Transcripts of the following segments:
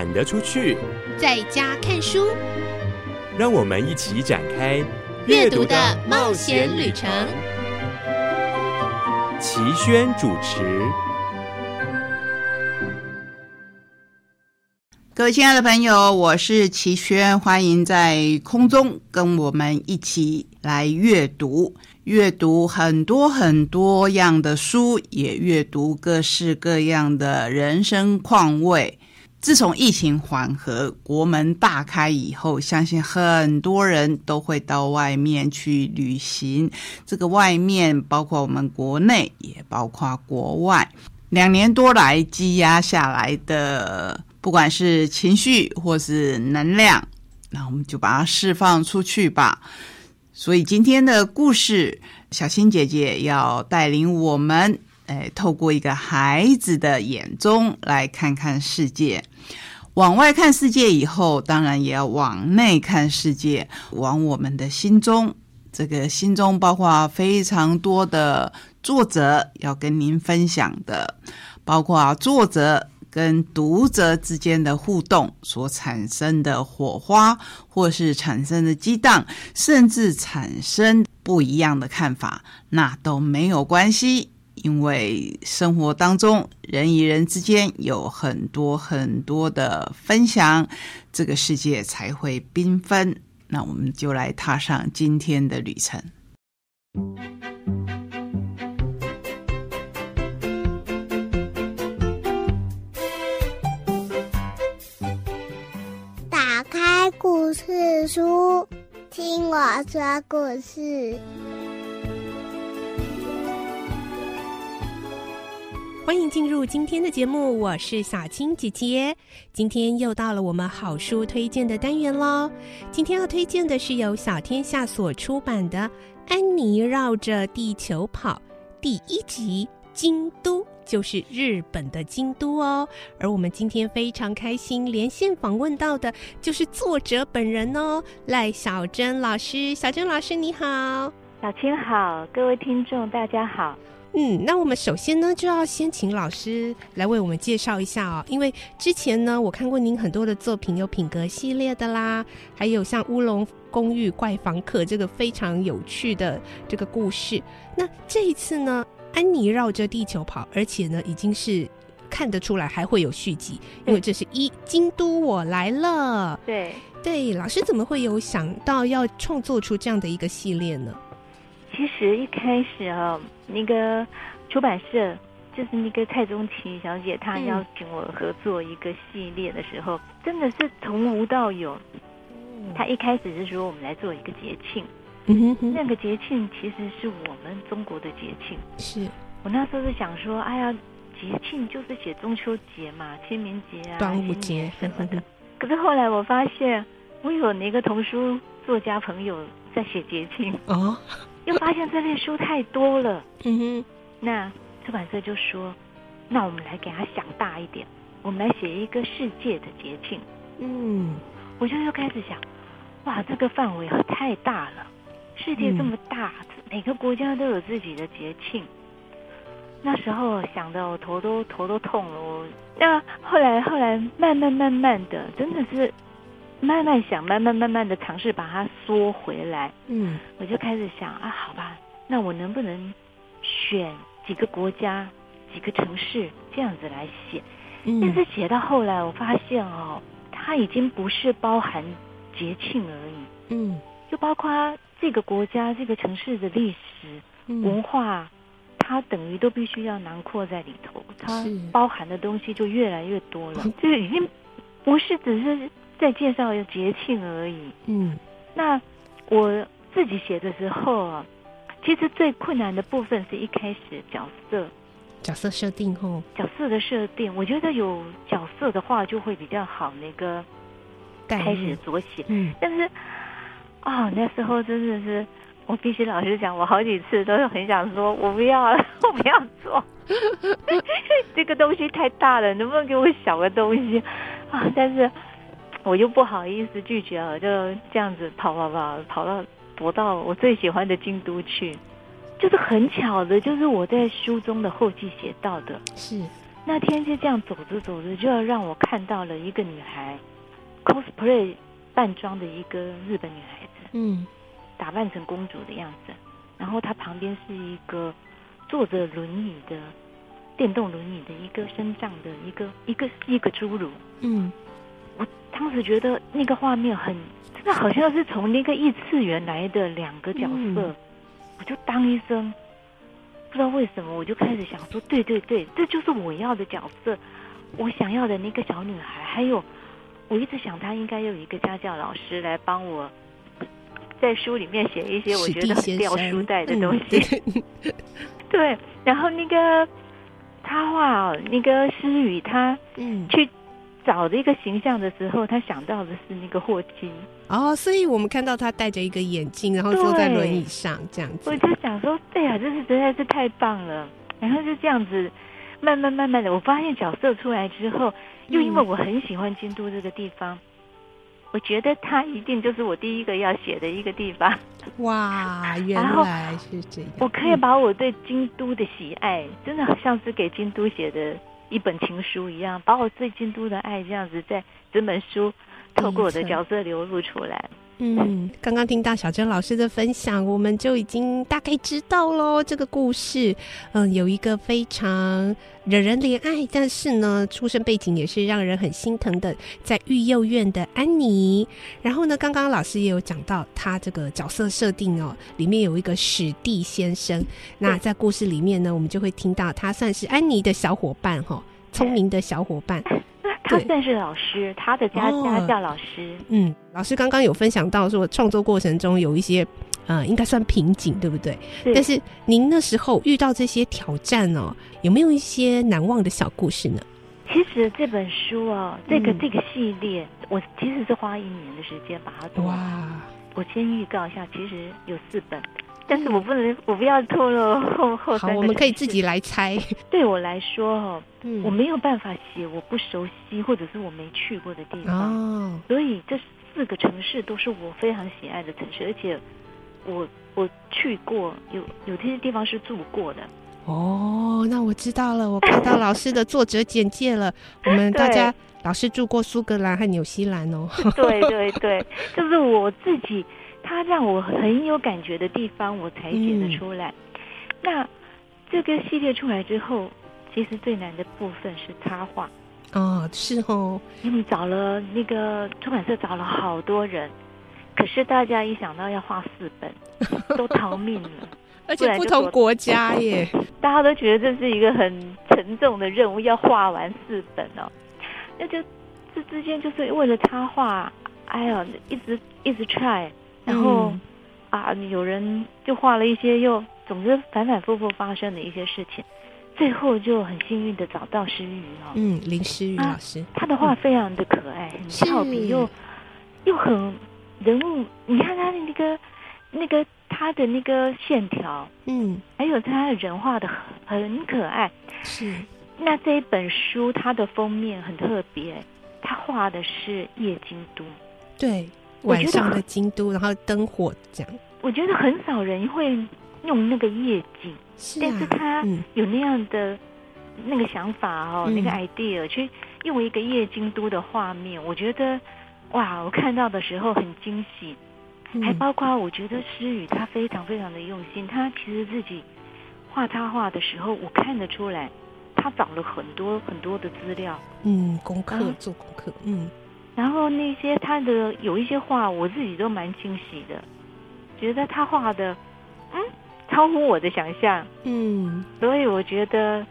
喊得出去，在家看书，让我们一起展开阅读的冒险旅程。齐轩主持。各位亲爱的朋友，我是齐轩，欢迎在空中跟我们一起来阅读，阅读很多很多样的书，也阅读各式各样的人生况味。自从疫情缓和、国门大开以后，相信很多人都会到外面去旅行。这个外面包括我们国内，也包括国外。两年多来积压下来的。不管是情绪或是能量，那我们就把它释放出去吧。所以今天的故事，小新姐姐要带领我们，哎，透过一个孩子的眼中来看看世界。往外看世界以后，当然也要往内看世界，往我们的心中。这个心中包括非常多的作者要跟您分享的，包括作者。跟读者之间的互动所产生的火花，或是产生的激荡，甚至产生不一样的看法，那都没有关系，因为生活当中人与人之间有很多很多的分享，这个世界才会缤纷。那我们就来踏上今天的旅程。打开故事书，听我说故事。欢迎进入今天的节目，我是小青姐姐。今天又到了我们好书推荐的单元喽。今天要推荐的是由小天下所出版的《安妮绕着地球跑》第一集《京都》。就是日本的京都哦，而我们今天非常开心连线访问到的，就是作者本人哦，赖小珍老师。小珍老师你好，小青好，各位听众大家好。嗯，那我们首先呢，就要先请老师来为我们介绍一下哦，因为之前呢，我看过您很多的作品，有品格系列的啦，还有像乌龙公寓怪房客这个非常有趣的这个故事。那这一次呢？安妮绕着地球跑，而且呢，已经是看得出来还会有续集，因为这是一京都我来了。对对，老师怎么会有想到要创作出这样的一个系列呢？其实一开始啊，那个出版社就是那个蔡宗琪小姐，她邀请我合作一个系列的时候，真的是从无到有。她一开始是说我们来做一个节庆。那个节庆其实是我们中国的节庆。是我那时候是想说，哎呀，节庆就是写中秋节嘛，清明节啊，端午节什么的。可是后来我发现，我有那个童书作家朋友在写节庆哦，又发现这类书太多了。嗯哼，那出版社就说，那我们来给他想大一点，我们来写一个世界的节庆。嗯，我就又开始想，哇，这个范围太大了。世界这么大，每个国家都有自己的节庆。那时候想的我头都头都痛了。我那后来后来慢慢慢慢的，真的是慢慢想，慢慢慢慢的尝试把它缩回来。嗯，我就开始想啊，好吧，那我能不能选几个国家、几个城市这样子来写？嗯但是写到后来，我发现哦，它已经不是包含节庆而已。嗯，就包括。这个国家、这个城市的历史文化，它等于都必须要囊括在里头，它包含的东西就越来越多了。就已经不是只是在介绍节庆而已。嗯，那我自己写的时候啊，其实最困难的部分是一开始角色角色设定后，角色的设定，我觉得有角色的话就会比较好。那个开始着写，嗯，但是。哦，那时候真的是，我必须老实讲，我好几次都是很想说，我不要，我不要做，这个东西太大了，能不能给我小个东西啊？但是我又不好意思拒绝了，就这样子跑跑跑，跑到躲到我最喜欢的京都去，就是很巧的，就是我在书中的后记写到的，是那天就这样走着走着，就要让我看到了一个女孩 cosplay 扮装的一个日本女孩子，嗯，打扮成公主的样子，然后她旁边是一个坐着轮椅的电动轮椅的一个身障的一个一个一个侏儒，嗯，我当时觉得那个画面很真的好像是从那个异次元来的两个角色，我就当医生。不知道为什么，我就开始想说，对对对，这就是我要的角色，我想要的那个小女孩。还有，我一直想，她应该有一个家教老师来帮我，在书里面写一些我觉得很掉书袋的东西。对，然后那个插画，那个诗雨，他嗯去。找的一个形象的时候，他想到的是那个霍金哦，所以我们看到他戴着一个眼镜，然后坐在轮椅上这样子。我就想说，对呀，这是实在是太棒了。然后就这样子，慢慢慢慢的，我发现角色出来之后，又因为我很喜欢京都这个地方，我觉得它一定就是我第一个要写的一个地方。哇，原来是这样。我可以把我对京都的喜爱，真的好像是给京都写的。一本情书一样，把我对京都的爱这样子，在整本书透过我的角色流露出来。嗯，刚刚听到小珍老师的分享，我们就已经大概知道喽。这个故事，嗯，有一个非常惹人怜爱，但是呢，出生背景也是让人很心疼的，在育幼院的安妮。然后呢，刚刚老师也有讲到他这个角色设定哦，里面有一个史蒂先生。那在故事里面呢，我们就会听到他算是安妮的小伙伴哈，聪明的小伙伴。他算是老师，他的家家教老师。嗯，老师刚刚有分享到说，创作过程中有一些，呃，应该算瓶颈，对不对？但是您那时候遇到这些挑战哦，有没有一些难忘的小故事呢？其实这本书哦，这个这个系列，我其实是花一年的时间把它做完。我先预告一下，其实有四本。但是我不能，我不要透露后后好，我们可以自己来猜。对我来说，哈，我没有办法写我不熟悉或者是我没去过的地方。哦，所以这四个城市都是我非常喜爱的城市，而且我我去过，有有这些地方是住过的。哦，那我知道了，我看到老师的作者简介了。我们 大家老师住过苏格兰和纽西兰哦。对对对，就是我自己。他让我很有感觉的地方，我才写得出来。那这个系列出来之后，其实最难的部分是插画。哦，是哦，因为找了那个出版社找了好多人，可是大家一想到要画四本，都逃命了。而且不同国家耶，大家都觉得这是一个很沉重的任务，要画完四本哦。那就这之间就是为了插画，哎呀，一直一直 try。然后啊，有人就画了一些，又总之反反复复发生的一些事情，最后就很幸运的找到诗雨哦，嗯，林诗雨老师，他的画非常的可爱，很俏皮，又又很人物，你看他的那个那个他的那个线条，嗯，还有他的人画的很很可爱，是。那这一本书它的封面很特别，他画的是夜京都，对。晚上的京都，然后灯火这样。我觉得很少人会用那个夜景，但是他有那样的那个想法哦，那个 idea 去用一个夜京都的画面。我觉得哇，我看到的时候很惊喜，还包括我觉得诗雨他非常非常的用心。他其实自己画插画的时候，我看得出来，他找了很多很多的资料，嗯，功课做功课，嗯。然后那些他的有一些画，我自己都蛮惊喜的，觉得他画的，嗯，超乎我的想象，嗯，所以我觉得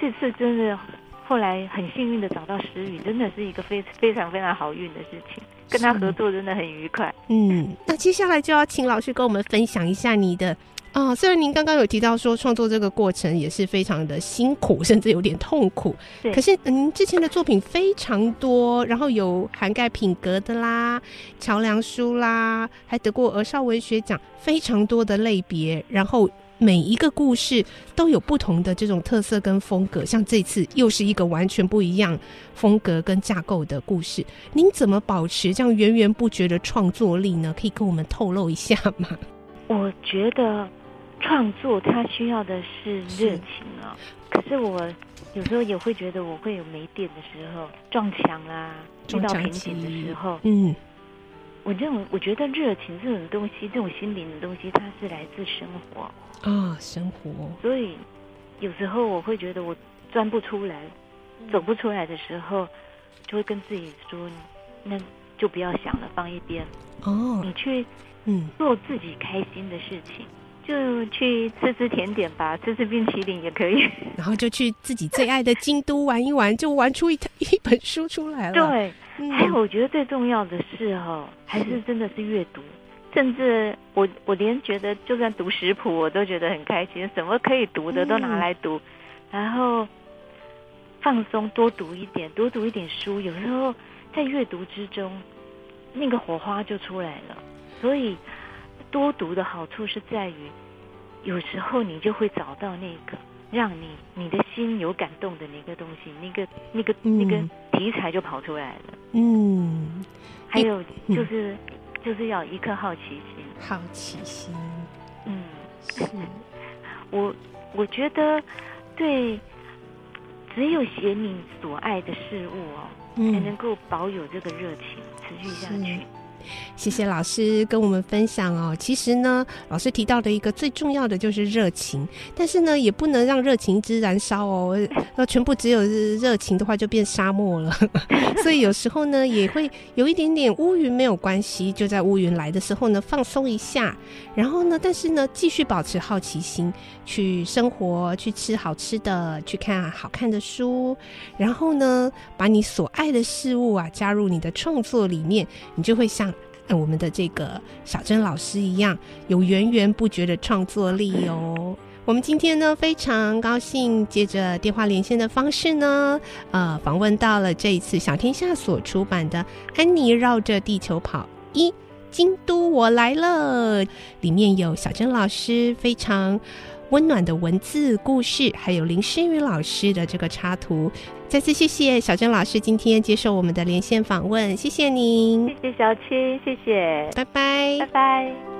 这次真的后来很幸运的找到石宇，真的是一个非非常非常好运的事情，跟他合作真的很愉快。嗯，那接下来就要请老师跟我们分享一下你的。啊，虽然您刚刚有提到说创作这个过程也是非常的辛苦，甚至有点痛苦，可是您之前的作品非常多，然后有涵盖品格的啦、桥梁书啦，还得过儿少文学奖，非常多的类别，然后每一个故事都有不同的这种特色跟风格，像这次又是一个完全不一样风格跟架构的故事，您怎么保持这样源源不绝的创作力呢？可以跟我们透露一下吗？我觉得。创作它需要的是热情啊。可是我有时候也会觉得我会有没电的时候，撞墙啦，遇到瓶颈的时候，嗯，我认为我觉得热情这种东西，这种心灵的东西，它是来自生活啊，生活。所以有时候我会觉得我钻不出来，走不出来的时候，就会跟自己说，那就不要想了，放一边哦，你去嗯做自己开心的事情。就去吃吃甜点吧，吃吃冰淇淋也可以。然后就去自己最爱的京都玩一玩，就玩出一一本书出来了。对，还有我觉得最重要的是哦，还是真的是阅读。甚至我我连觉得就算读食谱，我都觉得很开心。什么可以读的都拿来读，然后放松，多读一点，多读一点书。有时候在阅读之中，那个火花就出来了。所以。多读的好处是在于，有时候你就会找到那个让你你的心有感动的那个东西，那个那个那个题材就跑出来了。嗯，还有就是就是要一颗好奇心，好奇心。嗯，是。我我觉得对，只有写你所爱的事物哦，才能够保有这个热情，持续下去。谢谢老师跟我们分享哦。其实呢，老师提到的一个最重要的就是热情，但是呢，也不能让热情一直燃烧哦。那全部只有热情的话，就变沙漠了。所以有时候呢，也会有一点点乌云没有关系，就在乌云来的时候呢，放松一下。然后呢，但是呢，继续保持好奇心，去生活，去吃好吃的，去看好看的书。然后呢，把你所爱的事物啊，加入你的创作里面，你就会像。我们的这个小珍老师一样，有源源不绝的创作力哦。我们今天呢非常高兴，借着电话连线的方式呢，呃，访问到了这一次小天下所出版的《安妮绕着地球跑一京都我来了》，里面有小珍老师非常。温暖的文字故事，还有林诗雨老师的这个插图，再次谢谢小珍老师今天接受我们的连线访问，谢谢您，谢谢小七，谢谢，拜拜，拜拜。